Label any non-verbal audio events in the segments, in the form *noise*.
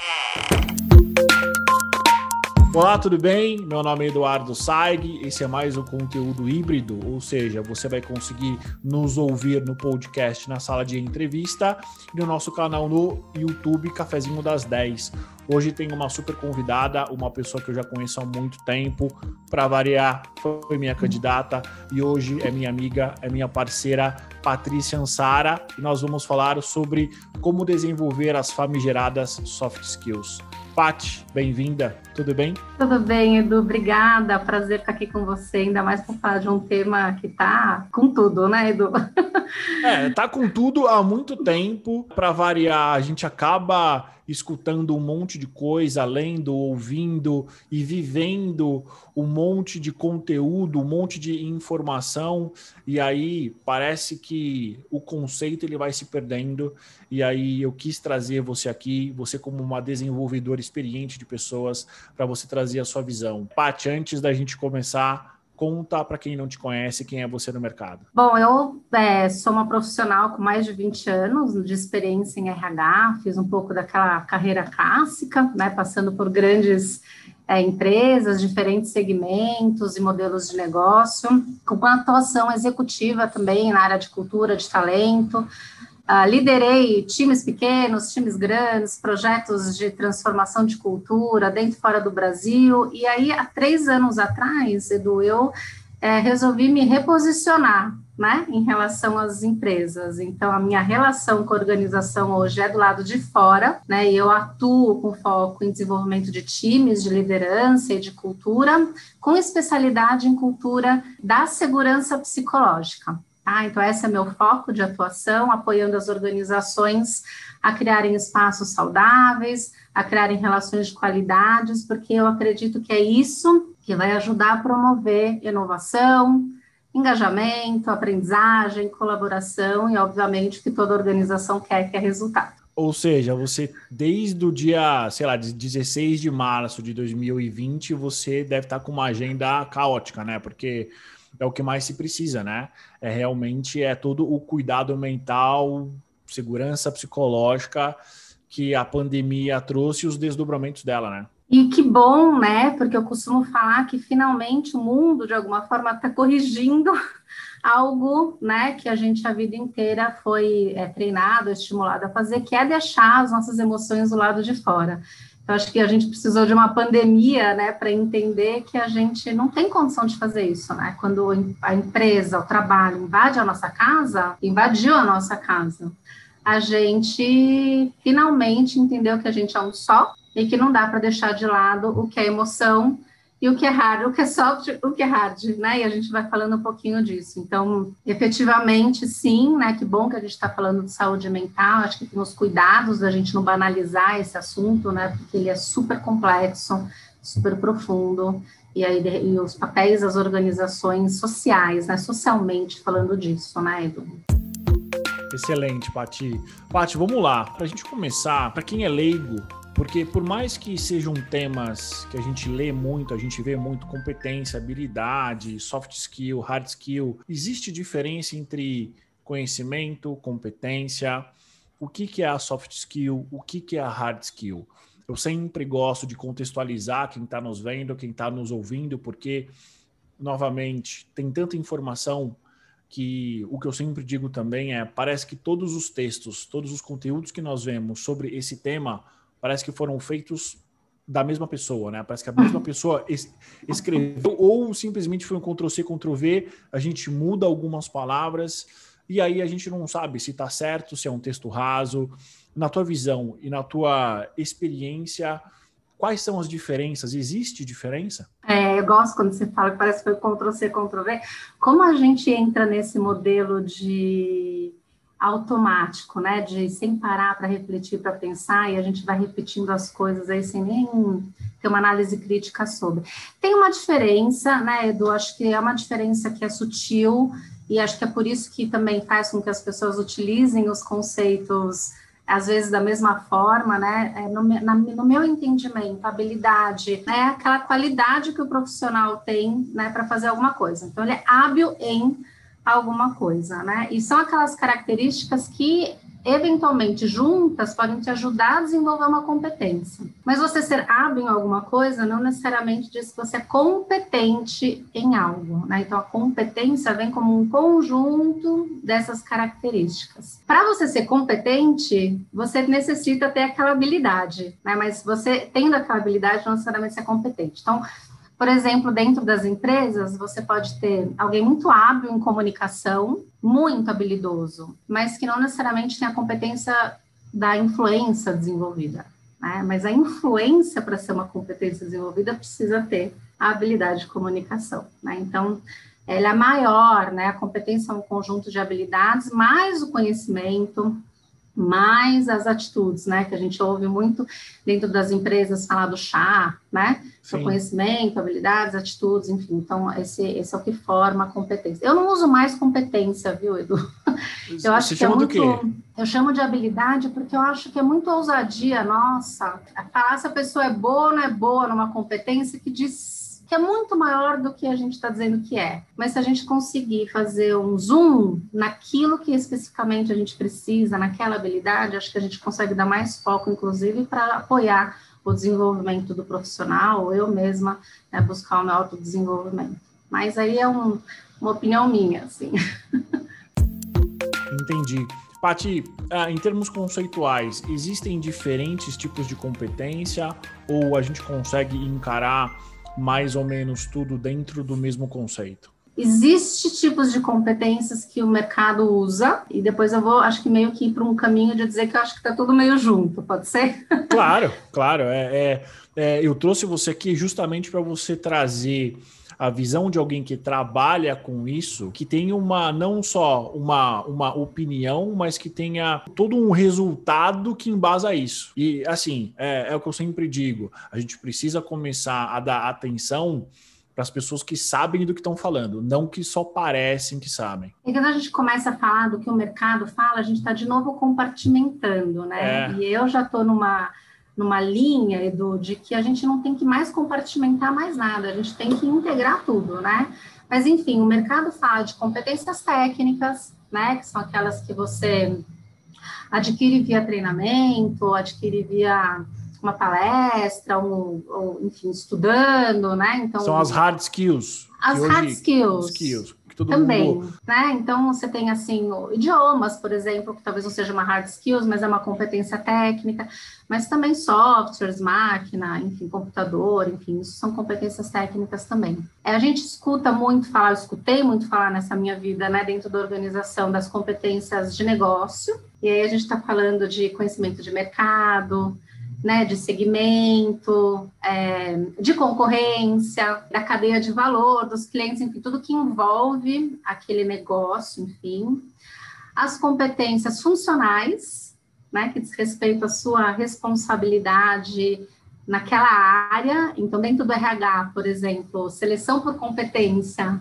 Yeah. Olá, tudo bem? Meu nome é Eduardo Saig. Esse é mais um conteúdo híbrido, ou seja, você vai conseguir nos ouvir no podcast na sala de entrevista e no nosso canal no YouTube Cafezinho das 10. Hoje tem uma super convidada, uma pessoa que eu já conheço há muito tempo. Para variar, foi minha candidata e hoje é minha amiga, é minha parceira Patrícia Ansara. E nós vamos falar sobre como desenvolver as famigeradas soft skills. Pati, bem-vinda, tudo bem? Tudo bem, Edu, obrigada, prazer estar aqui com você, ainda mais para falar de um tema que tá com tudo, né, Edu? É, tá com tudo há muito tempo, para variar, a gente acaba escutando um monte de coisa, lendo, ouvindo e vivendo um monte de conteúdo, um monte de informação, e aí parece que o conceito ele vai se perdendo. E aí eu quis trazer você aqui, você como uma desenvolvedora experiente de pessoas, para você trazer a sua visão. Paty, antes da gente começar, Conta para quem não te conhece quem é você no mercado. Bom, eu é, sou uma profissional com mais de 20 anos de experiência em RH, fiz um pouco daquela carreira clássica, né, passando por grandes é, empresas, diferentes segmentos e modelos de negócio, com uma atuação executiva também na área de cultura, de talento, Uh, liderei times pequenos, times grandes, projetos de transformação de cultura dentro e fora do Brasil. E aí, há três anos atrás, Edu, eu é, resolvi me reposicionar né, em relação às empresas. Então, a minha relação com a organização hoje é do lado de fora, né, e eu atuo com foco em desenvolvimento de times de liderança e de cultura, com especialidade em cultura da segurança psicológica. Tá? Então, esse é meu foco de atuação, apoiando as organizações a criarem espaços saudáveis, a criarem relações de qualidades, porque eu acredito que é isso que vai ajudar a promover inovação, engajamento, aprendizagem, colaboração e, obviamente, que toda organização quer que é resultado. Ou seja, você, desde o dia, sei lá, 16 de março de 2020, você deve estar com uma agenda caótica, né? Porque é o que mais se precisa, né? É realmente é todo o cuidado mental, segurança psicológica que a pandemia trouxe os desdobramentos dela, né? E que bom, né? Porque eu costumo falar que finalmente o mundo, de alguma forma, está corrigindo *laughs* algo, né, que a gente a vida inteira foi é, treinado, estimulado a fazer, que é deixar as nossas emoções do lado de fora. Eu acho que a gente precisou de uma pandemia, né, para entender que a gente não tem condição de fazer isso, né? Quando a empresa, o trabalho invade a nossa casa, invadiu a nossa casa, a gente finalmente entendeu que a gente é um só e que não dá para deixar de lado o que é emoção e o que é hard, o que é soft, o que é hard, né? E a gente vai falando um pouquinho disso. Então, efetivamente, sim, né? Que bom que a gente está falando de saúde mental. Acho que tem os cuidados da gente não banalizar esse assunto, né? Porque ele é super complexo, super profundo. E aí e os papéis das organizações sociais, né? Socialmente falando disso, né, Edu? Excelente, Pati. Pati, vamos lá. Para a gente começar, para quem é leigo, porque por mais que sejam temas que a gente lê muito, a gente vê muito competência, habilidade, soft skill, hard skill, existe diferença entre conhecimento, competência, o que, que é a soft skill, o que, que é a hard skill. Eu sempre gosto de contextualizar quem está nos vendo, quem está nos ouvindo, porque, novamente, tem tanta informação que o que eu sempre digo também é: parece que todos os textos, todos os conteúdos que nós vemos sobre esse tema parece que foram feitos da mesma pessoa, né? Parece que a mesma *laughs* pessoa es escreveu ou simplesmente foi um Ctrl-C, Ctrl-V, a gente muda algumas palavras e aí a gente não sabe se está certo, se é um texto raso. Na tua visão e na tua experiência, quais são as diferenças? Existe diferença? É, eu gosto quando você fala que parece que foi Ctrl-C, Ctrl-V. Como a gente entra nesse modelo de automático, né? De sem parar para refletir, para pensar, e a gente vai repetindo as coisas aí sem nem ter uma análise crítica sobre. Tem uma diferença, né, Edu? Acho que é uma diferença que é sutil, e acho que é por isso que também faz com que as pessoas utilizem os conceitos às vezes da mesma forma, né? É, no, na, no, meu entendimento, habilidade é aquela qualidade que o profissional tem, né, para fazer alguma coisa. Então, ele é hábil em alguma coisa, né? E são aquelas características que eventualmente juntas podem te ajudar a desenvolver uma competência. Mas você ser hábil em alguma coisa não necessariamente diz que você é competente em algo, né? Então a competência vem como um conjunto dessas características. Para você ser competente, você necessita ter aquela habilidade, né? Mas você tendo aquela habilidade não necessariamente ser competente. Então, por exemplo, dentro das empresas, você pode ter alguém muito hábil em comunicação, muito habilidoso, mas que não necessariamente tem a competência da influência desenvolvida. Né? Mas a influência, para ser uma competência desenvolvida, precisa ter a habilidade de comunicação. Né? Então, ela é maior, né? A competência é um conjunto de habilidades, mais o conhecimento, mais as atitudes, né? Que a gente ouve muito dentro das empresas falar do chá, né? O conhecimento, habilidades, atitudes, enfim. Então, esse, esse é o que forma a competência. Eu não uso mais competência, viu, Edu? Eu acho Você que é muito. Eu chamo de habilidade porque eu acho que é muito ousadia, nossa. Falar se a pessoa é boa ou não é boa numa competência que diz que é muito maior do que a gente está dizendo que é. Mas se a gente conseguir fazer um zoom naquilo que especificamente a gente precisa, naquela habilidade, acho que a gente consegue dar mais foco, inclusive, para apoiar o desenvolvimento do profissional, eu mesma né, buscar o meu autodesenvolvimento. Mas aí é um, uma opinião minha, assim. *laughs* Entendi. Pati, ah, em termos conceituais, existem diferentes tipos de competência ou a gente consegue encarar mais ou menos tudo dentro do mesmo conceito? Existem tipos de competências que o mercado usa, e depois eu vou, acho que meio que ir para um caminho de dizer que eu acho que está tudo meio junto, pode ser? *laughs* Claro, claro. É, é, é eu trouxe você aqui justamente para você trazer a visão de alguém que trabalha com isso, que tem uma não só uma, uma opinião, mas que tenha todo um resultado que embasa isso. E assim, é, é o que eu sempre digo: a gente precisa começar a dar atenção para as pessoas que sabem do que estão falando, não que só parecem que sabem. E quando a gente começa a falar do que o mercado fala, a gente está de novo compartimentando, né? É. E eu já estou numa numa linha, Edu, de que a gente não tem que mais compartimentar mais nada, a gente tem que integrar tudo, né? Mas, enfim, o mercado fala de competências técnicas, né? Que são aquelas que você adquire via treinamento, adquire via uma palestra, um, ou, enfim, estudando, né? Então, são as hard skills. As hard skills. skills todo Também, mundo... né? Então, você tem, assim, idiomas, por exemplo, que talvez não seja uma hard skills, mas é uma competência técnica, mas também softwares, máquina, enfim, computador, enfim, isso são competências técnicas também. É, a gente escuta muito falar, eu escutei muito falar nessa minha vida, né, dentro da organização das competências de negócio, e aí a gente está falando de conhecimento de mercado, né, de segmento, é, de concorrência, da cadeia de valor dos clientes, enfim, tudo que envolve aquele negócio, enfim. As competências funcionais, né, que diz respeito à sua responsabilidade naquela área. Então, dentro do RH, por exemplo, seleção por competência,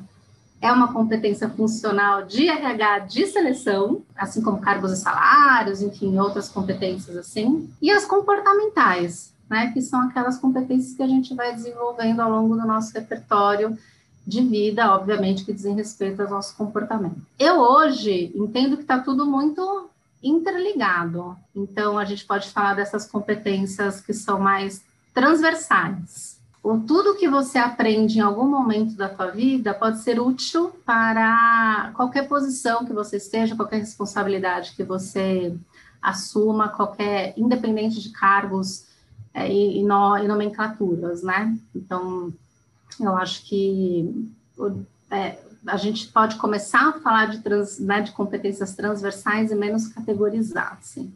é uma competência funcional de RH de seleção, assim como cargos e salários, enfim, outras competências assim, e as comportamentais, né, que são aquelas competências que a gente vai desenvolvendo ao longo do nosso repertório de vida, obviamente, que dizem respeito ao nosso comportamento. Eu hoje entendo que está tudo muito interligado, então a gente pode falar dessas competências que são mais transversais, ou tudo que você aprende em algum momento da tua vida pode ser útil para qualquer posição que você esteja, qualquer responsabilidade que você assuma, qualquer, independente de cargos é, e, e, no, e, nomenclaturas, né? Então, eu acho que é, a gente pode começar a falar de, trans, né, de competências transversais e menos categorizar, assim.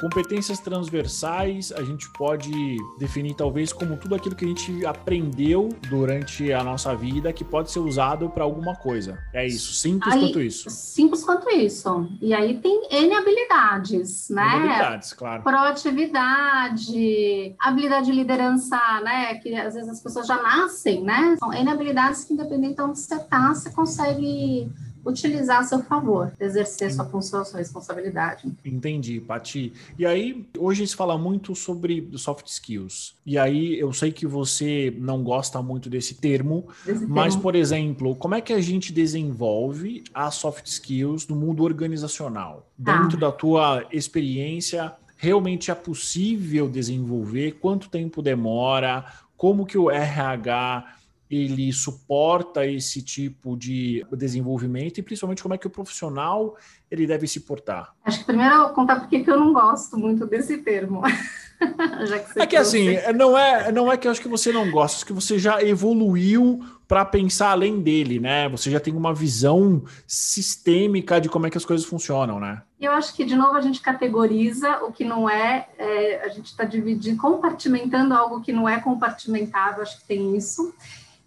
Competências transversais, a gente pode definir talvez como tudo aquilo que a gente aprendeu durante a nossa vida que pode ser usado para alguma coisa. É isso, simples aí, quanto isso. Simples quanto isso. E aí tem N habilidades, né? N habilidades, claro. Proatividade, habilidade de liderança, né? Que às vezes as pessoas já nascem, né? São N habilidades que, independente de onde você está, você consegue utilizar a seu favor, exercer sua função, sua responsabilidade. Entendi, Pati. E aí, hoje se fala muito sobre soft skills. E aí, eu sei que você não gosta muito desse termo, desse mas, termo. por exemplo, como é que a gente desenvolve as soft skills no mundo organizacional? Tá. Dentro da tua experiência, realmente é possível desenvolver? Quanto tempo demora? Como que o RH ele suporta esse tipo de desenvolvimento e principalmente como é que o profissional ele deve se portar? Acho que primeiro eu vou contar porque que eu não gosto muito desse termo. *laughs* que é que assim, não é, não é que eu acho que você não gosta, acho que você já evoluiu para pensar além dele, né? Você já tem uma visão sistêmica de como é que as coisas funcionam, né? Eu acho que, de novo, a gente categoriza o que não é, é a gente está dividindo, compartimentando algo que não é compartimentado, acho que tem isso.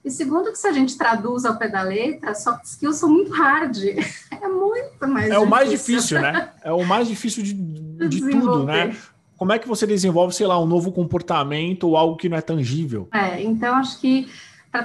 E segundo que se a gente traduz ao pé da letra, soft skills são muito hard. *laughs* É muito mais É difícil. o mais difícil, né? *laughs* É o mais difícil de, de tudo, né? Como é que você desenvolve, sei lá, um novo comportamento ou algo que não é tangível? É, então acho que para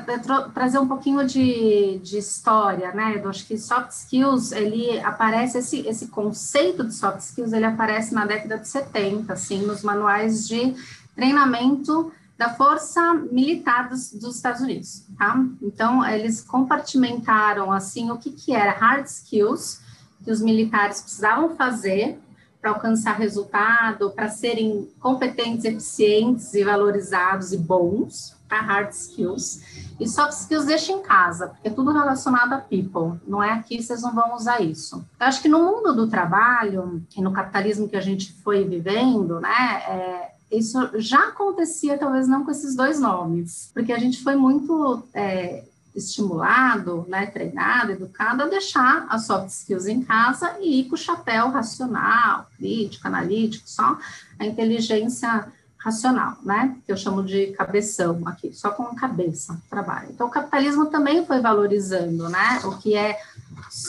trazer um pouquinho de, de história, né? Eu acho que soft skills, ele aparece, esse, esse conceito de soft skills, ele aparece na década de 70, assim, nos manuais de treinamento da Força Militar dos, dos, Estados Unidos, tá? Então, eles compartimentaram, assim, o que, que era hard skills que os militares precisavam fazer para alcançar resultado, para serem competentes, eficientes e valorizados e bons, tá? Hard skills. E soft skills deixa em casa, porque é tudo relacionado a people, não é aqui, vocês não vão usar isso. Eu acho que no mundo do trabalho e no capitalismo que a gente foi vivendo, né, é, isso já acontecia, talvez não com esses dois nomes, porque a gente foi muito é, estimulado, né, treinado, educado a deixar as soft skills em casa e ir com o chapéu racional, crítico, analítico, só a inteligência racional, né? Que eu chamo de cabeção aqui, só com cabeça trabalho. Então, o capitalismo também foi valorizando, né? O que é,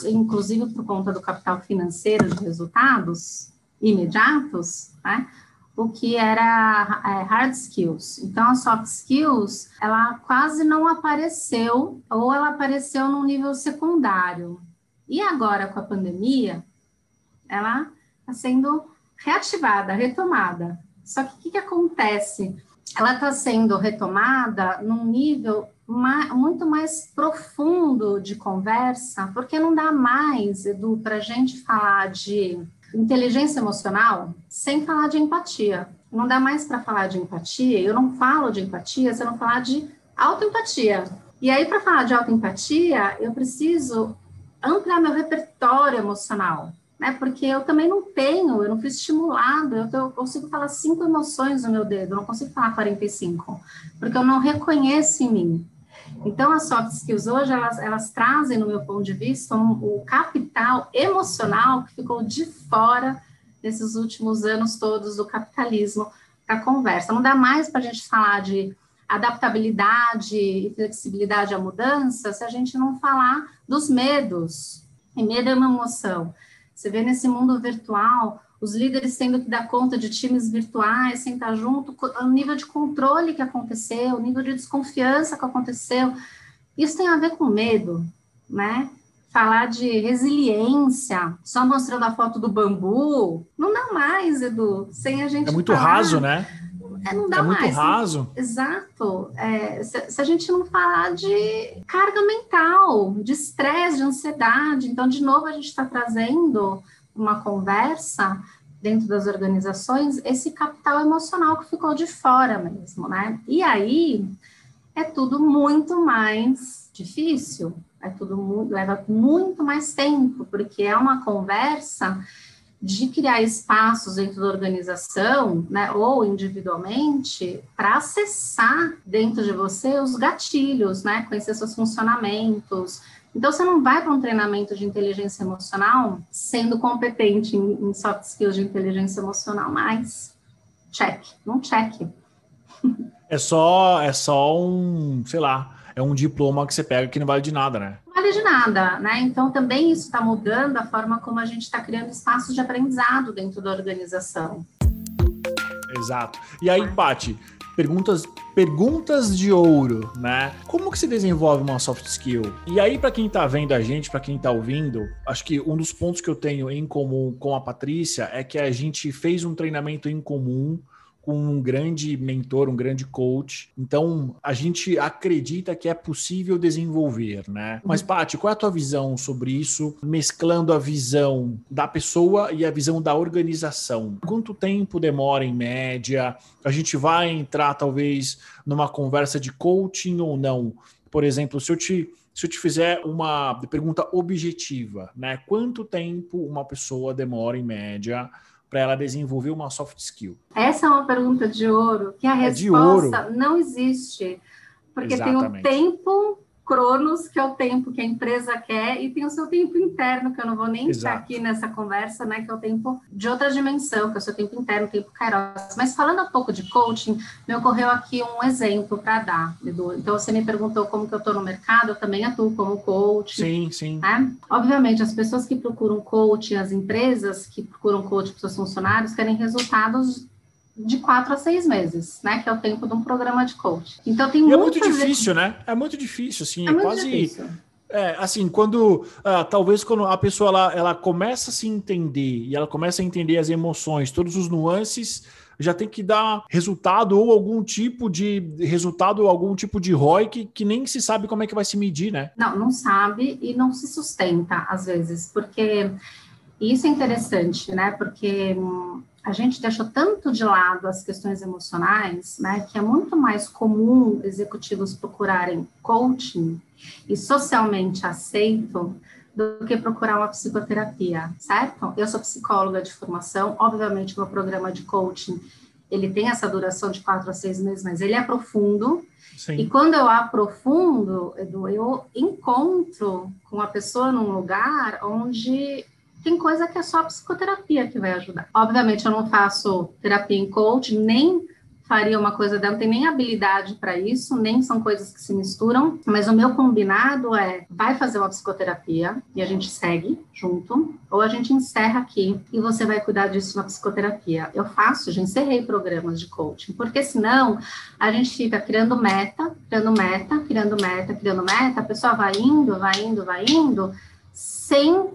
inclusive por conta do capital financeiro de resultados imediatos, né? O que era é, hard skills. Então, a soft skills, ela quase não apareceu, ou ela apareceu num nível secundário. E agora, com a pandemia, ela está sendo reativada, retomada. Só que o que, que acontece? Ela está sendo retomada num nível mais, muito mais profundo de conversa, porque não dá mais, Edu, para a gente falar de inteligência emocional sem falar de empatia. Não dá mais para falar de empatia, eu não falo de empatia se eu não falar de autoempatia. E aí, para falar de autoempatia, eu preciso ampliar meu repertório emocional, né? Porque eu também não tenho, eu não fui estimulado, eu, eu consigo falar cinco emoções no meu dedo, eu não consigo falar 45, porque eu não reconheço em mim. Então, as soft skills hoje, elas, elas trazem, no meu ponto de vista, um, o capital emocional que ficou de fora nesses últimos anos todos do capitalismo para conversa. Não dá mais para a gente falar de adaptabilidade e flexibilidade à mudança se a gente não falar dos medos. E medo é uma emoção. Você vê nesse mundo virtual os líderes tendo que dar conta de times virtuais, sentar junto, o nível de controle que aconteceu, o nível de desconfiança que aconteceu. Isso tem a ver com medo, né? Falar de resiliência, só mostrando a foto do bambu, não dá mais, Edu, sem a gente. É muito falar. raso, né? É, não dá é muito mais. raso. Exato. É, se, se, a gente não falar de carga mental, de estresse, de ansiedade, então, de novo, a gente está trazendo uma conversa dentro das organizações, esse capital emocional que ficou de fora mesmo, né? E aí é tudo muito mais difícil, é tudo muito, leva muito mais tempo, porque é uma conversa de criar espaços dentro da organização, né, ou individualmente, para acessar dentro de você os gatilhos, né, conhecer seus funcionamentos, então, você não vai para um treinamento de inteligência emocional sendo competente em, em soft skills de inteligência emocional, mas check, não check. É só, é só um, sei lá, é um diploma que você pega que não vale de nada, né? Não vale de nada, né? Então também isso está mudando a forma como a gente está criando espaços de aprendizado dentro da organização. Exato. E aí, Pati, perguntas perguntas de ouro, né? Como que se desenvolve uma soft skill? E aí, para quem tá vendo a gente, para quem tá ouvindo, acho que um dos pontos que eu tenho em comum com a Patrícia é que a gente fez um treinamento em comum com um grande mentor, um grande coach. Então, a gente acredita que é possível desenvolver, né? Mas, Paty, qual é a tua visão sobre isso, mesclando a visão da pessoa e a visão da organização? Quanto tempo demora em média? A gente vai entrar, talvez, numa conversa de coaching ou não? Por exemplo, se eu te se eu te fizer uma pergunta objetiva, né? Quanto tempo uma pessoa demora em média para ela desenvolver uma soft skill? Essa é uma pergunta de ouro, que a é resposta não existe. Porque Exatamente. tem o tempo Cronos, que é o tempo que a empresa quer, e tem o seu tempo interno, que eu não vou nem Exato. estar aqui nessa conversa, né? Que é o tempo de outra dimensão, que é o seu tempo interno, o tempo Kairos. Mas falando um pouco de coaching, me ocorreu aqui um exemplo para dar, Edu. Então, você me perguntou como que eu estou no mercado, eu também atuo como coach. Sim, sim. Né? Obviamente, as pessoas que procuram coaching, as empresas que procuram coaching para seus funcionários, querem resultados de quatro a seis meses, né? Que é o tempo de um programa de coach. Então tem e é muito difícil, né? É muito difícil, assim, é, é quase. Difícil. É, assim, quando uh, talvez quando a pessoa ela, ela começa a se entender e ela começa a entender as emoções, todos os nuances, já tem que dar resultado ou algum tipo de resultado ou algum tipo de ROI que, que nem se sabe como é que vai se medir, né? Não, não sabe e não se sustenta às vezes, porque isso é interessante, né? Porque hum, a gente deixou tanto de lado as questões emocionais, né, que é muito mais comum executivos procurarem coaching e socialmente aceito do que procurar uma psicoterapia, certo? Eu sou psicóloga de formação, obviamente meu programa de coaching ele tem essa duração de quatro a seis meses, mas ele é profundo. Sim. E quando eu aprofundo, Edu, eu encontro com a pessoa num lugar onde tem coisa que é só psicoterapia que vai ajudar. Obviamente, eu não faço terapia em coach, nem faria uma coisa dela, não tem nem habilidade para isso, nem são coisas que se misturam, mas o meu combinado é vai fazer uma psicoterapia e a gente segue junto, ou a gente encerra aqui e você vai cuidar disso na psicoterapia. Eu faço, já encerrei programas de coaching, porque senão a gente fica criando meta, criando meta, criando meta, criando meta, a pessoa vai indo, vai indo, vai indo, sem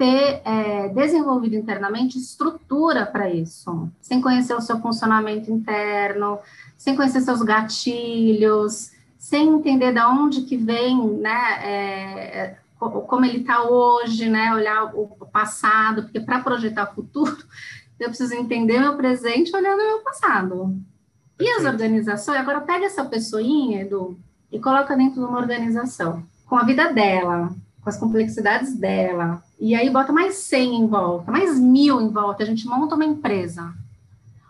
ter é, desenvolvido internamente estrutura para isso, sem conhecer o seu funcionamento interno, sem conhecer seus gatilhos, sem entender de onde que vem, né, é, como ele está hoje, né, olhar o passado, porque para projetar o futuro, *laughs* eu preciso entender meu presente olhando o meu passado. E as organizações, agora pega essa pessoinha, Edu, e coloca dentro de uma organização, com a vida dela, com as complexidades dela, e aí bota mais 100 em volta, mais mil em volta, a gente monta uma empresa.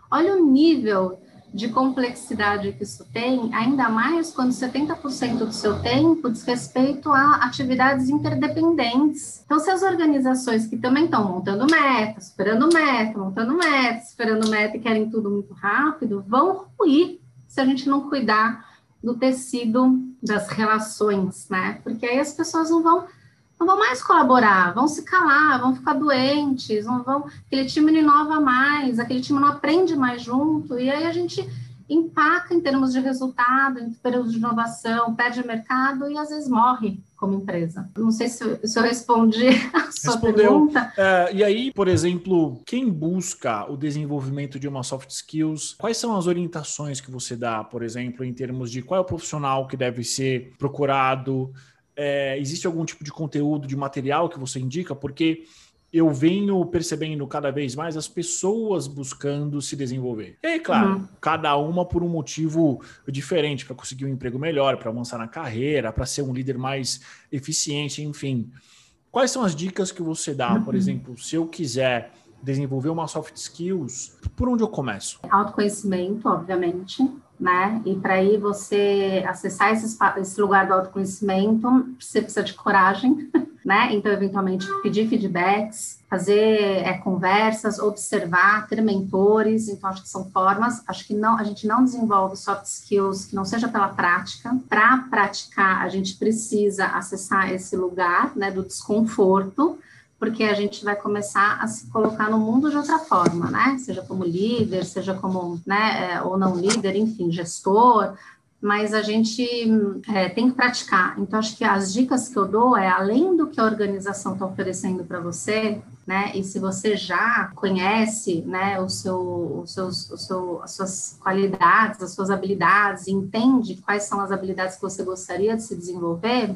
Olha o nível de complexidade que isso tem, ainda mais quando 70% do seu tempo diz respeito a atividades interdependentes. Então, se as organizações que também estão montando meta, superando meta, montando meta, esperando meta e querem tudo muito rápido, vão ruir se a gente não cuidar do tecido das relações, né? Porque aí as pessoas não vão não vão mais colaborar, vão se calar, vão ficar doentes, não vão, aquele time não inova mais, aquele time não aprende mais junto, e aí a gente empaca em termos de resultado, em termos de inovação, perde mercado e às vezes morre como empresa. Não sei se, se eu respondi *laughs* a sua Respondeu. pergunta. É, e aí, por exemplo, quem busca o desenvolvimento de uma soft skills, quais são as orientações que você dá, por exemplo, em termos de qual é o profissional que deve ser procurado? É, existe algum tipo de conteúdo, de material que você indica? Porque eu venho percebendo cada vez mais as pessoas buscando se desenvolver. E aí, claro, uhum. cada uma por um motivo diferente, para conseguir um emprego melhor, para avançar na carreira, para ser um líder mais eficiente, enfim. Quais são as dicas que você dá, uhum. por exemplo, se eu quiser desenvolver uma soft skills, por onde eu começo? Autoconhecimento, obviamente né? E para aí você acessar esse, esse lugar do autoconhecimento, você precisa de coragem, *laughs* né? Então, eventualmente, pedir feedbacks, fazer é, conversas, observar, ter mentores. Então, acho que são formas. Acho que não, a gente não desenvolve soft skills que não seja pela prática. Para praticar, a gente precisa acessar esse lugar, né, do desconforto porque a gente vai começar a se colocar no mundo de outra forma, né? Seja como líder, seja como, né, é, ou não líder, enfim, gestor, mas a gente é, tem que praticar. Então, acho que as dicas que eu dou é, além do que a organização está oferecendo para você, né, e se você já conhece, né, o seu, os seus, o seu, as suas qualidades, as suas habilidades, entende quais são as habilidades que você gostaria de se desenvolver,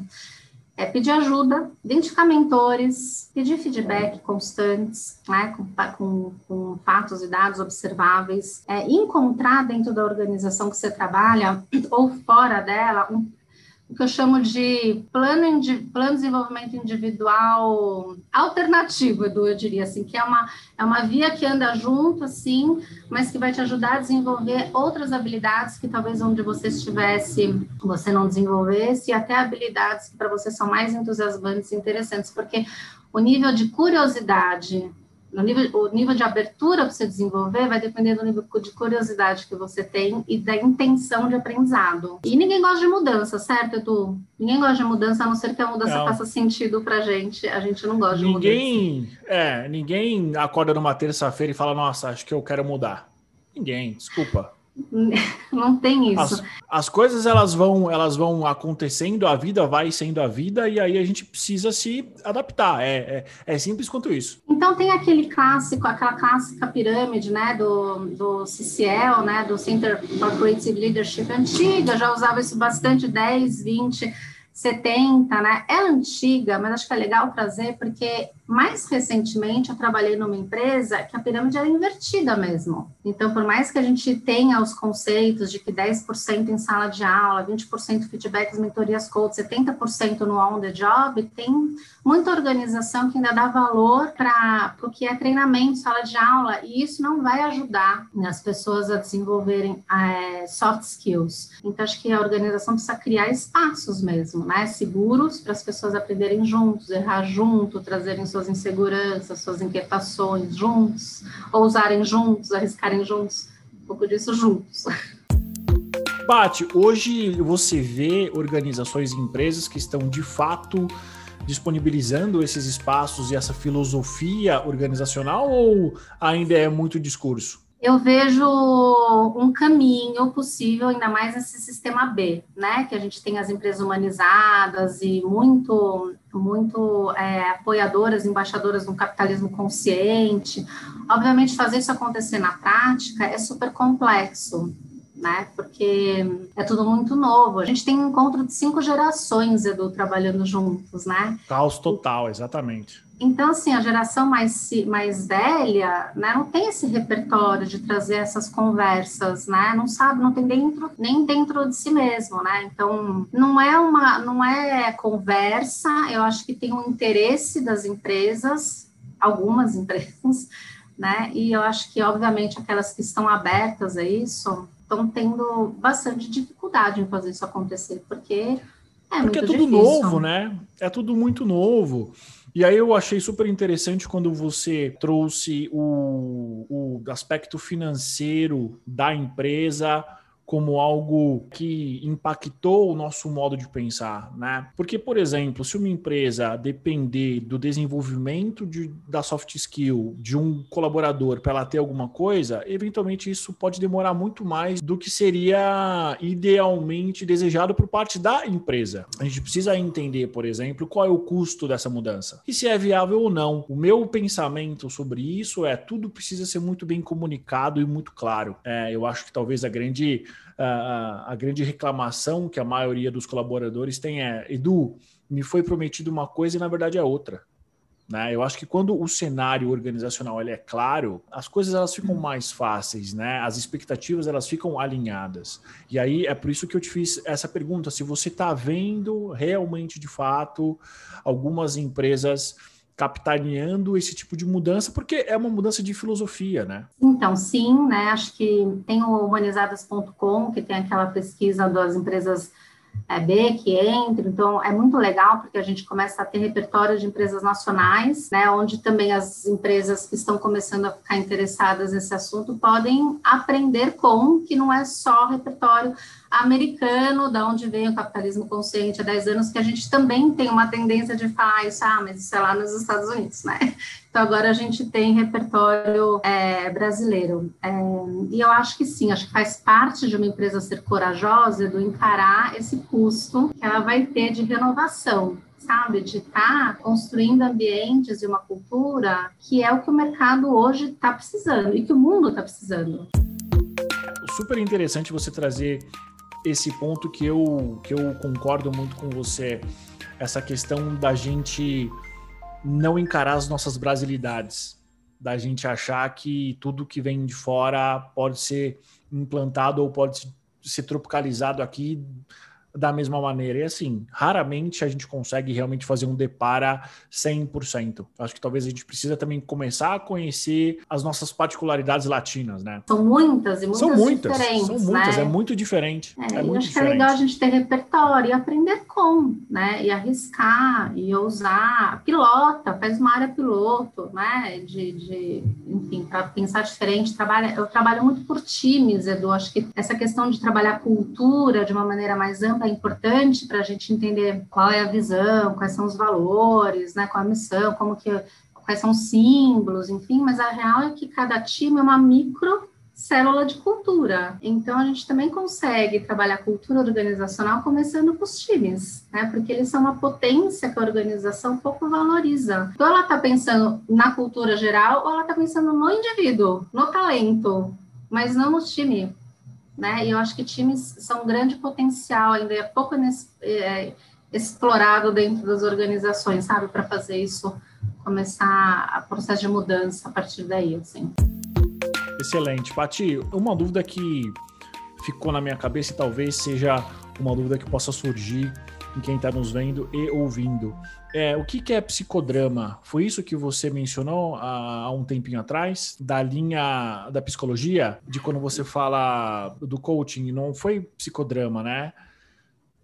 é pedir ajuda, identificar mentores, pedir feedback constantes, né, com, com, com fatos e dados observáveis, é, encontrar dentro da organização que você trabalha ou fora dela um o que eu chamo de plano, de plano de desenvolvimento individual alternativo, Edu, eu diria assim, que é uma, é uma via que anda junto, assim, mas que vai te ajudar a desenvolver outras habilidades que talvez onde você estivesse, você não desenvolvesse, e até habilidades que para você são mais entusiasmantes e interessantes, porque o nível de curiosidade no nível, o nível de abertura para você desenvolver vai depender do nível de curiosidade que você tem e da intenção de aprendizado. E ninguém gosta de mudança, certo, Edu? Ninguém gosta de mudança, a não ser que a mudança não. faça sentido pra gente. A gente não gosta ninguém, de mudança. É, ninguém acorda numa terça-feira e fala, nossa, acho que eu quero mudar. Ninguém, desculpa. *laughs* Não tem isso. As, as, coisas elas vão, elas vão acontecendo, a vida vai sendo a vida e aí a gente precisa se adaptar. É, é, é simples quanto isso. Então tem aquele clássico, aquela clássica pirâmide, né, do, do CCL, né, do Center for Creative Leadership antiga, já usava isso bastante, 10, 20 70, né? É antiga, mas acho que é legal trazer, porque mais recentemente eu trabalhei numa empresa que a pirâmide era invertida mesmo. Então, por mais que a gente tenha os conceitos de que 10% em sala de aula, 20% feedbacks, mentorias, coach, 70% no on the job, tem muita organização que ainda dá valor para o que é treinamento, sala de aula, e isso não vai ajudar né, as pessoas a desenvolverem é, soft skills. Então, acho que a organização precisa criar espaços mesmo, né? Seguros para as pessoas aprenderem juntos, errar junto, trazerem suas inseguranças, suas inquietações juntos, ou usarem juntos, arriscarem juntos, um pouco disso juntos. *laughs* Bate, hoje você vê organizações e empresas que estão de fato disponibilizando esses espaços e essa filosofia organizacional ou ainda é muito discurso? Eu vejo um caminho possível, ainda mais nesse sistema B, né? Que a gente tem as empresas humanizadas e muito, muito é, apoiadoras, embaixadoras do capitalismo consciente. Obviamente, fazer isso acontecer na prática é super complexo, né? Porque é tudo muito novo. A gente tem um encontro de cinco gerações, Edu, trabalhando juntos, né? Caos total, exatamente. Então, assim, a geração mais, mais velha, né, não tem esse repertório de trazer essas conversas, né, não sabe, não tem dentro, nem dentro de si mesmo, né, então, não é uma, não é conversa, eu acho que tem um interesse das empresas, algumas *laughs* empresas, né, e eu acho que, obviamente, aquelas que estão abertas a isso, estão tendo bastante dificuldade em fazer isso acontecer, porque é porque é tudo difícil. novo, né, é tudo muito novo, e aí eu achei super interessante quando você trouxe o, o aspecto financeiro da empresa como algo que impactou o nosso modo de pensar, né? Porque, por exemplo, se uma empresa depender do desenvolvimento de, da soft skill de um colaborador para ela ter alguma coisa, eventualmente isso pode demorar muito mais do que seria idealmente desejado por parte da empresa. A gente precisa entender, por exemplo, qual é o custo dessa mudança e se é viável ou não. O meu pensamento sobre isso é tudo precisa ser muito bem comunicado e muito claro. É, eu acho que talvez a grande a, a grande reclamação que a maioria dos colaboradores tem é: Edu, me foi prometido uma coisa e na verdade é outra. Né? Eu acho que quando o cenário organizacional ele é claro, as coisas elas ficam mais fáceis, né? As expectativas elas ficam alinhadas. E aí é por isso que eu te fiz essa pergunta: se você está vendo realmente de fato algumas empresas capitaneando esse tipo de mudança, porque é uma mudança de filosofia, né? Então, sim, né? Acho que tem o humanizadas.com, que tem aquela pesquisa das empresas é, B que entra, então é muito legal porque a gente começa a ter repertório de empresas nacionais, né, onde também as empresas que estão começando a ficar interessadas nesse assunto podem aprender com, que não é só repertório americano, da onde vem o capitalismo consciente há 10 anos, que a gente também tem uma tendência de falar isso, ah, mas isso é lá nos Estados Unidos, né? Então agora a gente tem repertório é, brasileiro. É, e eu acho que sim, acho que faz parte de uma empresa ser corajosa do encarar esse custo que ela vai ter de renovação sabe, de estar tá construindo ambientes e uma cultura que é o que o mercado hoje está precisando e que o mundo está precisando. Super interessante você trazer esse ponto que eu, que eu concordo muito com você, essa questão da gente não encarar as nossas brasilidades, da gente achar que tudo que vem de fora pode ser implantado ou pode ser tropicalizado aqui da mesma maneira. E assim, raramente a gente consegue realmente fazer um depara 100%. Acho que talvez a gente precisa também começar a conhecer as nossas particularidades latinas, né? São muitas e muitas são muitas, diferentes, São muitas, né? é muito diferente. É, é muito acho diferente. que é legal a gente ter repertório e aprender com, né? E arriscar, e ousar. Pilota, faz uma área piloto, né? De, de enfim, para pensar diferente. Trabalha, eu trabalho muito por times, Edu. Acho que essa questão de trabalhar cultura de uma maneira mais ampla é importante para a gente entender qual é a visão, quais são os valores, né, qual a missão, como que quais são os símbolos, enfim, mas a real é que cada time é uma micro célula de cultura. Então a gente também consegue trabalhar cultura organizacional começando com os times, né? Porque eles são uma potência que a organização pouco valoriza. Então ela está pensando na cultura geral ou ela está pensando no indivíduo, no talento, mas não no time né? E eu acho que times são um grande potencial, ainda é pouco é, explorado dentro das organizações, sabe, para fazer isso começar a processo de mudança a partir daí, assim. Excelente, Pati. Uma dúvida que ficou na minha cabeça e talvez seja uma dúvida que possa surgir em quem está nos vendo e ouvindo. É, o que, que, é psicodrama? Foi isso que você mencionou há, há, um tempinho atrás, da linha da psicologia, de quando você fala do coaching, não foi psicodrama, né?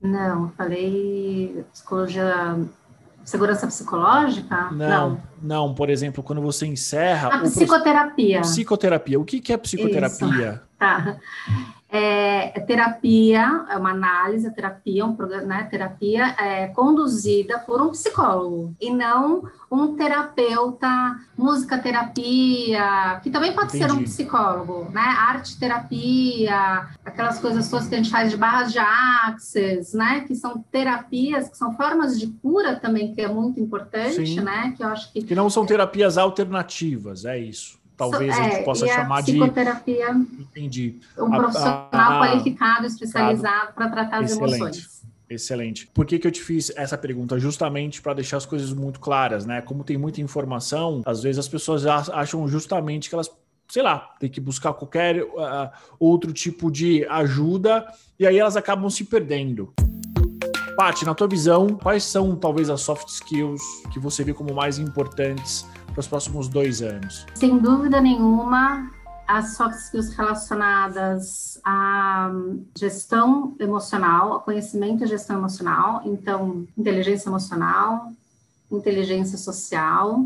Não, falei psicologia, segurança psicológica? Não, não, não por exemplo, quando você encerra. A psicoterapia. Psicoterapia. O que, que é psicoterapia? Isso. *laughs* Tá. É, é, terapia, é uma análise, a terapia, um programa, né, terapia é conduzida por um psicólogo e não um terapeuta, música terapia, que também pode Entendi. ser um psicólogo, né, arte terapia, aquelas coisas todas que a gente faz de barras de axis, né, que são terapias, que são formas de cura também, que é muito importante, Sim. né, que eu acho que... Que não são terapias alternativas, é isso talvez é, a gente possa chamar psicoterapia, de. Entendi. Um profissional a, a, qualificado, especializado para tratar as excelente, emoções. Excelente. Por que, que eu te fiz essa pergunta? Justamente para deixar as coisas muito claras, né? Como tem muita informação, às vezes as pessoas acham justamente que elas sei lá, tem que buscar qualquer uh, outro tipo de ajuda e aí elas acabam se perdendo. Paty, na tua visão, quais são talvez as soft skills que você vê como mais importantes para os próximos dois anos? Sem dúvida nenhuma, as soft skills relacionadas à gestão emocional, a conhecimento e gestão emocional, então, inteligência emocional, inteligência social,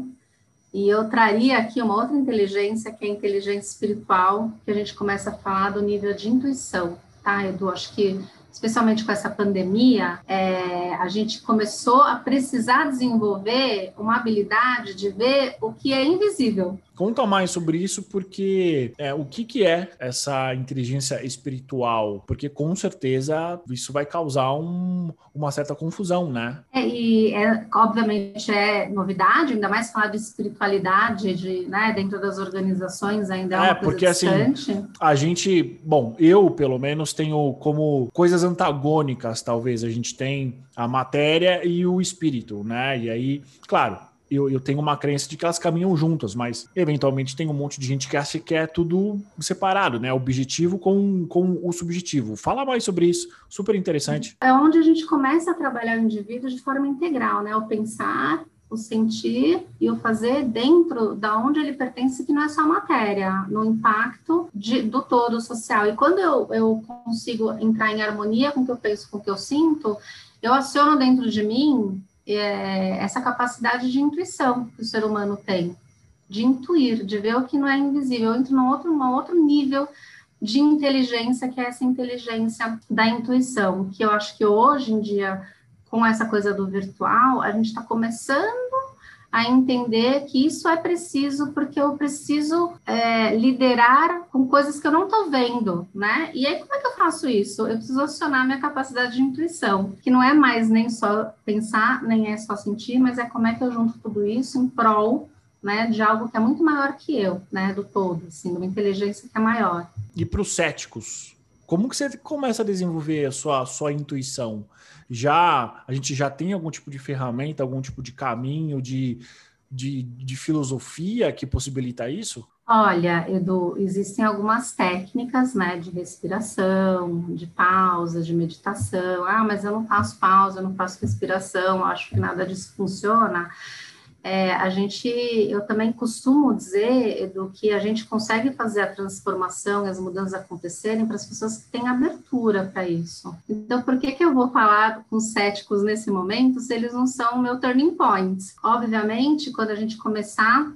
e eu traria aqui uma outra inteligência, que é a inteligência espiritual, que a gente começa a falar do nível de intuição, tá, Edu? Acho que especialmente com essa pandemia, é, a gente começou a precisar desenvolver uma habilidade de ver o que é invisível. Conta mais sobre isso, porque é, o que, que é essa inteligência espiritual? Porque com certeza isso vai causar um, uma certa confusão, né? É, e é, obviamente é novidade, ainda mais falar de espiritualidade de, né, dentro das organizações ainda é, é uma coisa porque distante. assim a gente, bom, eu pelo menos tenho como coisas antagônicas, talvez a gente tem a matéria e o espírito, né? E aí, claro, eu, eu, tenho uma crença de que elas caminham juntas, mas eventualmente tem um monte de gente que acha que é tudo separado, né? Objetivo com, com o subjetivo. Fala mais sobre isso, super interessante. É onde a gente começa a trabalhar o indivíduo de forma integral, né? O pensar, o sentir e o fazer dentro da onde ele pertence, que não é só matéria, no impacto de, do todo social. E quando eu, eu consigo entrar em harmonia com o que eu penso, com o que eu sinto, eu aciono dentro de mim é, essa capacidade de intuição que o ser humano tem, de intuir, de ver o que não é invisível. Eu entro num outro, num outro nível de inteligência, que é essa inteligência da intuição, que eu acho que hoje em dia, com essa coisa do virtual, a gente está começando a entender que isso é preciso porque eu preciso é, liderar com coisas que eu não estou vendo, né? E aí, como é que eu faço isso? Eu preciso acionar minha capacidade de intuição, que não é mais nem só pensar, nem é só sentir, mas é como é que eu junto tudo isso em prol né, de algo que é muito maior que eu, né, do todo, assim, de uma inteligência que é maior. E para os céticos, como que você começa a desenvolver a sua, sua intuição? já a gente já tem algum tipo de ferramenta, algum tipo de caminho, de, de, de filosofia que possibilita isso? Olha, Edu, existem algumas técnicas, né, de respiração, de pausa, de meditação. Ah, mas eu não faço pausa, eu não faço respiração, acho que nada disso funciona é, a gente, eu também costumo dizer, do que a gente consegue fazer a transformação e as mudanças acontecerem para as pessoas que têm abertura para isso. Então, por que, que eu vou falar com céticos nesse momento se eles não são o meu turning point? Obviamente, quando a gente começar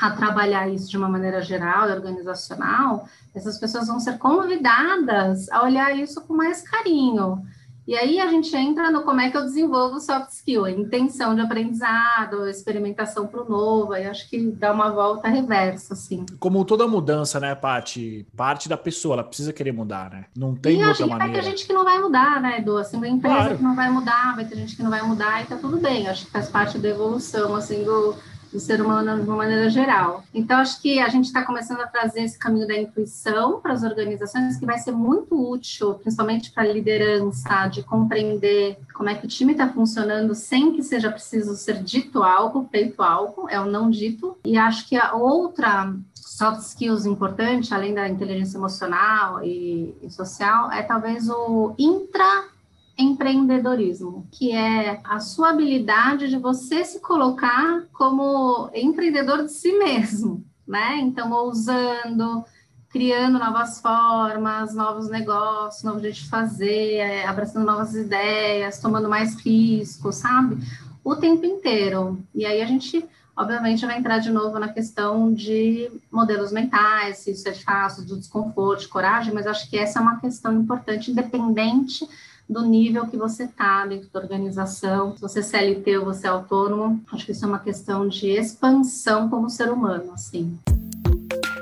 a trabalhar isso de uma maneira geral e organizacional, essas pessoas vão ser convidadas a olhar isso com mais carinho. E aí a gente entra no como é que eu desenvolvo soft skill, a intenção de aprendizado, experimentação para o novo, aí acho que dá uma volta reversa, assim. Como toda mudança, né, Paty? Parte da pessoa, ela precisa querer mudar, né? Não tem e outra maneira. Vai ter gente que não vai mudar, né, Edu? Assim, uma empresa claro. que não vai mudar, vai ter gente que não vai mudar e tá tudo bem. Acho que faz parte da evolução, assim, do do ser humano de uma maneira geral. Então, acho que a gente está começando a trazer esse caminho da intuição para as organizações, que vai ser muito útil, principalmente para a liderança, de compreender como é que o time está funcionando sem que seja preciso ser dito algo, feito algo, é o não dito. E acho que a outra soft skills importante, além da inteligência emocional e, e social, é talvez o intra empreendedorismo, que é a sua habilidade de você se colocar como empreendedor de si mesmo, né? Então, ousando, criando novas formas, novos negócios, novo jeito de fazer, é, abraçando novas ideias, tomando mais riscos, sabe? O tempo inteiro. E aí a gente, obviamente, vai entrar de novo na questão de modelos mentais, se isso é fácil, do desconforto, de coragem, mas acho que essa é uma questão importante, independente do nível que você está dentro da organização, se você é CLT ou você é autônomo. Acho que isso é uma questão de expansão como ser humano, assim.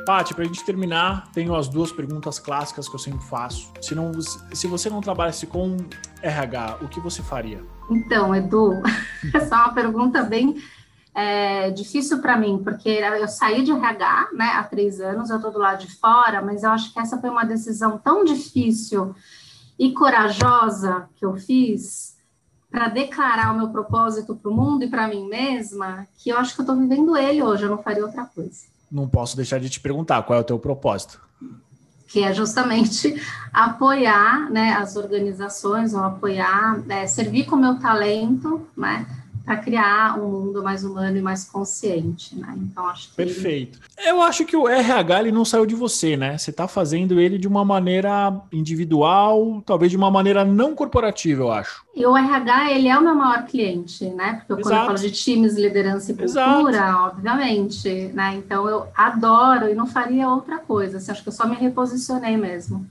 Paty, para a gente terminar, tenho as duas perguntas clássicas que eu sempre faço. Se, não, se você não trabalhasse com RH, o que você faria? Então, Edu, *laughs* essa é uma pergunta bem é, difícil para mim, porque eu saí de RH né, há três anos, eu estou do lado de fora, mas eu acho que essa foi uma decisão tão difícil e corajosa que eu fiz para declarar o meu propósito para o mundo e para mim mesma, que eu acho que eu estou vivendo ele hoje, eu não faria outra coisa. Não posso deixar de te perguntar qual é o teu propósito. Que é justamente apoiar né, as organizações, ou apoiar, é, servir com o meu talento, né? Para criar um mundo mais humano e mais consciente, né? Então acho que perfeito. Eu acho que o RH ele não saiu de você, né? Você está fazendo ele de uma maneira individual, talvez de uma maneira não corporativa, eu acho. E o RH ele é o meu maior cliente, né? Porque quando eu falo de times, liderança e cultura, Exato. obviamente, né? Então eu adoro e não faria outra coisa. Assim, acho que eu só me reposicionei mesmo.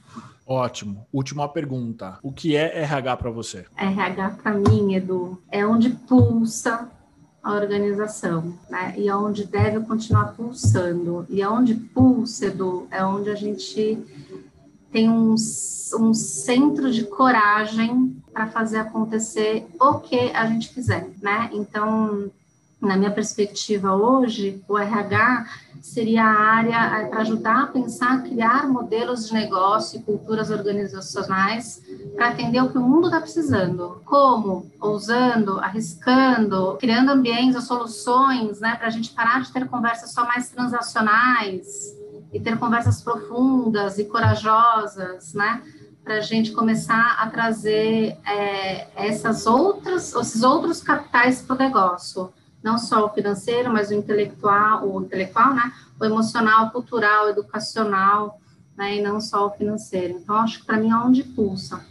Ótimo. Última pergunta. O que é RH para você? RH para mim, Edu, é onde pulsa a organização, né? E é onde deve continuar pulsando. E é onde pulsa, Edu, é onde a gente tem um, um centro de coragem para fazer acontecer o que a gente quiser, né? Então, na minha perspectiva hoje, o RH seria a área para ajudar a pensar, criar modelos de negócio e culturas organizacionais para atender o que o mundo está precisando. Como? Ousando, arriscando, criando ambientes ou soluções, né, para a gente parar de ter conversas só mais transacionais e ter conversas profundas e corajosas, né? para a gente começar a trazer é, essas outras, esses outros capitais para o negócio não só o financeiro, mas o intelectual, o intelectual, né? O emocional, cultural, educacional, né? E não só o financeiro. Então, acho que para mim é onde pulsa.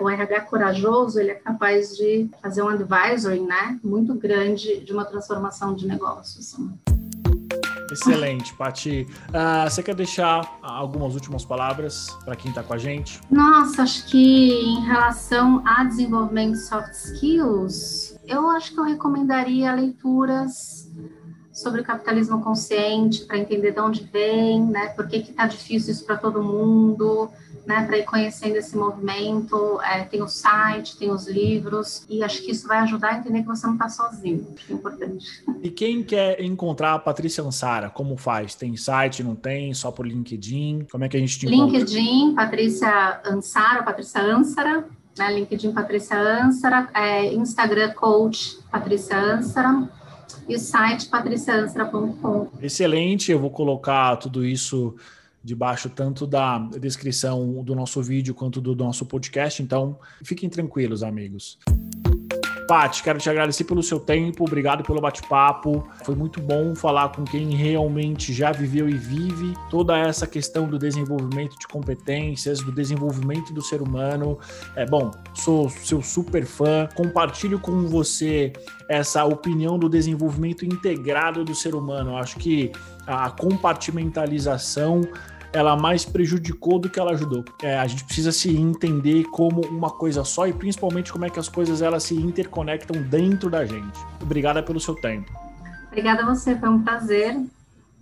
O RH corajoso, ele é capaz de fazer um advisory, né? Muito grande de uma transformação de negócios. Assim. Excelente, Pati. Uh, você quer deixar algumas últimas palavras para quem está com a gente? Nossa, acho que em relação a desenvolvimento de soft skills, eu acho que eu recomendaria leituras sobre o capitalismo consciente para entender de onde vem, né? Por que está difícil isso para todo mundo, né? Para ir conhecendo esse movimento. É, tem o site, tem os livros e acho que isso vai ajudar a entender que você não está sozinho. Acho é importante. E quem quer encontrar a Patrícia Ansara, como faz? Tem site, não tem? Só por LinkedIn? Como é que a gente te encontra? LinkedIn, Patrícia Ansara, Patrícia Ansara. Né, LinkedIn Patrícia Ansara, é, Instagram Coach Patrícia Ansara e o site patricianstra.com. Excelente, eu vou colocar tudo isso debaixo tanto da descrição do nosso vídeo quanto do nosso podcast, então fiquem tranquilos, amigos. Paty, quero te agradecer pelo seu tempo, obrigado pelo bate-papo. Foi muito bom falar com quem realmente já viveu e vive toda essa questão do desenvolvimento de competências, do desenvolvimento do ser humano. É bom, sou seu super fã, compartilho com você essa opinião do desenvolvimento integrado do ser humano. acho que a compartimentalização ela mais prejudicou do que ela ajudou. É, a gente precisa se entender como uma coisa só e principalmente como é que as coisas elas se interconectam dentro da gente. Obrigada pelo seu tempo. Obrigada a você, foi um prazer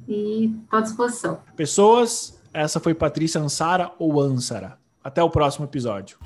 e estou à disposição. Pessoas, essa foi Patrícia Ansara ou Ansara. Até o próximo episódio.